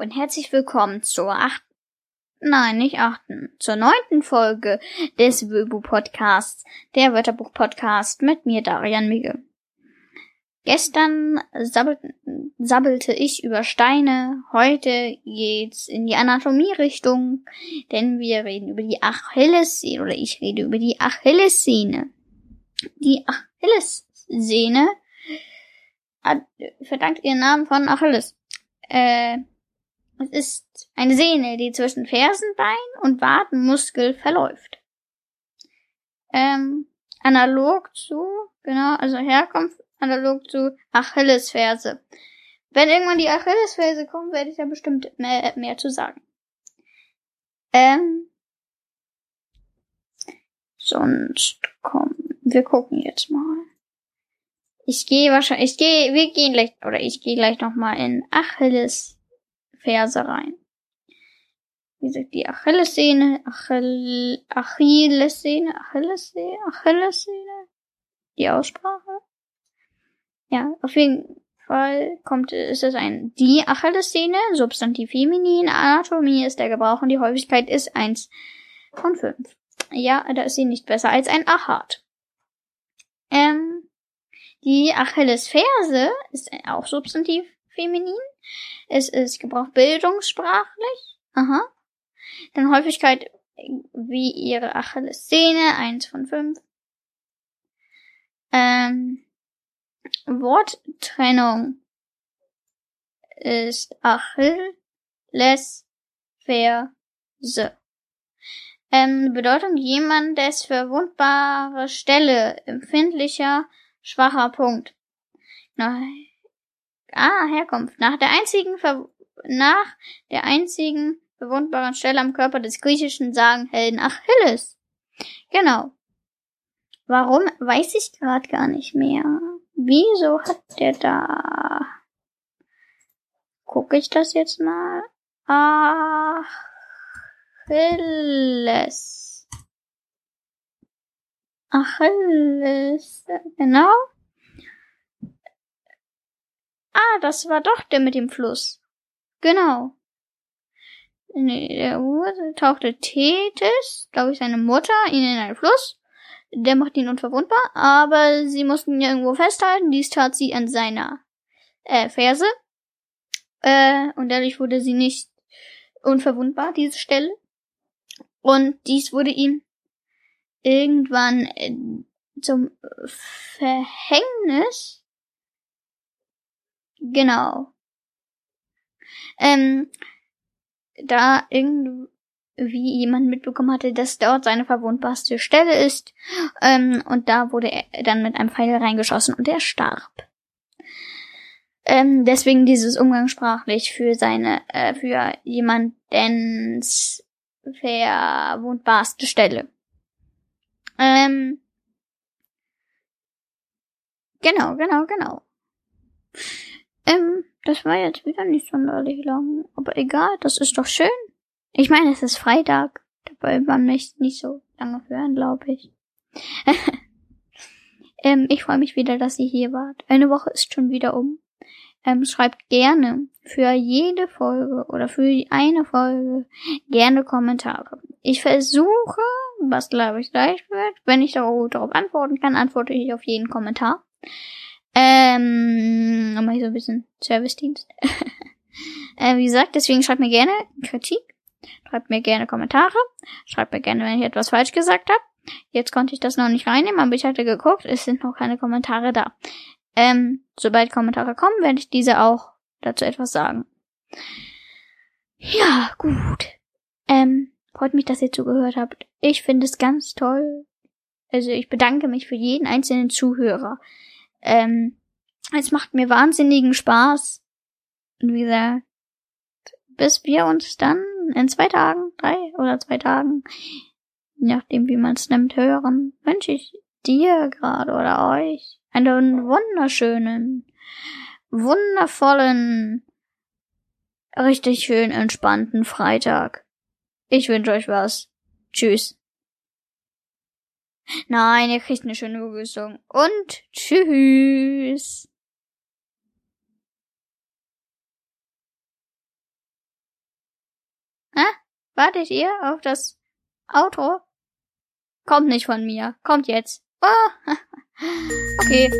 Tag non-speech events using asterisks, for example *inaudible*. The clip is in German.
herzlich willkommen zur achten, nein, nicht achten, zur neunten Folge des Wöbu Podcasts, der Wörterbuch Podcast mit mir, Darian Migge. Gestern sabbelte, sabbelte ich über Steine, heute geht's in die Anatomie-Richtung, denn wir reden über die Achillessehne, oder ich rede über die Achillessehne. Die Achillessehne verdankt ihren Namen von Achilles. Äh, es ist eine Sehne, die zwischen Fersenbein und Wadenmuskel verläuft. Ähm, analog zu, genau, also Herkunft analog zu Achillesferse. Wenn irgendwann die Achillesferse kommt, werde ich da bestimmt mehr, mehr zu sagen. Ähm, sonst komm, wir gucken jetzt mal. Ich gehe wahrscheinlich, ich gehe, wir gehen gleich, oder ich gehe gleich nochmal in Achilles Ferse rein. Wie gesagt, die Achillessehne, Achill, Achillessehne, Achillessehne, Achillessehne, die Aussprache. Ja, auf jeden Fall kommt, ist es ein die Achillessehne, Substantiv feminin, Anatomie ist der Gebrauch und die Häufigkeit ist eins von fünf. Ja, da ist sie nicht besser als ein Achat. Ähm, die Achillesferse ist auch Substantiv feminin. Es ist gebraucht bildungssprachlich. Aha. Dann Häufigkeit wie ihre Achillessehne, eins von fünf. Ähm, Worttrennung ist Achilles Ferse. Ähm, Bedeutung jemandes verwundbare Stelle, empfindlicher Schwacher Punkt. Nach, ah, Herkunft. Nach der einzigen Ver nach der einzigen verwundbaren Stelle am Körper des griechischen Sagenhelden Achilles. Genau. Warum, weiß ich gerade gar nicht mehr. Wieso hat der da? Gucke ich das jetzt mal? Achilles. Achilles, genau. Ah, das war doch der mit dem Fluss. Genau. In der Uhr tauchte Tethys, glaube ich, seine Mutter, ihn in einen Fluss. Der macht ihn unverwundbar, aber sie mussten ihn irgendwo festhalten. Dies tat sie an seiner äh, Ferse. Äh, und dadurch wurde sie nicht unverwundbar, diese Stelle. Und dies wurde ihm irgendwann äh, zum Verhängnis. Genau. Ähm, da irgendwie jemand mitbekommen hatte, dass dort seine verwundbarste Stelle ist. Ähm, und da wurde er dann mit einem Pfeil reingeschossen und er starb. Ähm, deswegen dieses umgangssprachlich für seine, äh, für jemandens verwundbarste Stelle. Ähm, genau, genau, genau. Ähm, das war jetzt wieder nicht sonderlich lang. Aber egal, das ist doch schön. Ich meine, es ist Freitag. Dabei man nicht, nicht so lange hören, glaube ich. *laughs* ähm, ich freue mich wieder, dass ihr hier wart. Eine Woche ist schon wieder um. Ähm, schreibt gerne für jede Folge oder für eine Folge gerne Kommentare. Ich versuche was glaube ich leicht wird. Wenn ich darauf antworten kann, antworte ich auf jeden Kommentar. Ähm, dann mache ich so ein bisschen Service-Dienst. *laughs* äh, wie gesagt, deswegen schreibt mir gerne Kritik, schreibt mir gerne Kommentare, schreibt mir gerne, wenn ich etwas falsch gesagt habe. Jetzt konnte ich das noch nicht reinnehmen, aber ich hatte geguckt, es sind noch keine Kommentare da. Ähm, sobald Kommentare kommen, werde ich diese auch dazu etwas sagen. Ja, gut. Ähm, Freut mich, dass ihr zugehört habt. Ich finde es ganz toll. Also ich bedanke mich für jeden einzelnen Zuhörer. Ähm, es macht mir wahnsinnigen Spaß. Und wie gesagt, bis wir uns dann in zwei Tagen, drei oder zwei Tagen, je nachdem wie man es nimmt, hören, wünsche ich dir gerade oder euch einen wunderschönen, wundervollen, richtig schön entspannten Freitag. Ich wünsche euch was. Tschüss. Nein, ihr kriegt eine schöne Begrüßung. Und tschüss. Wartet ihr auf das Auto? Kommt nicht von mir. Kommt jetzt. Oh. *laughs* okay.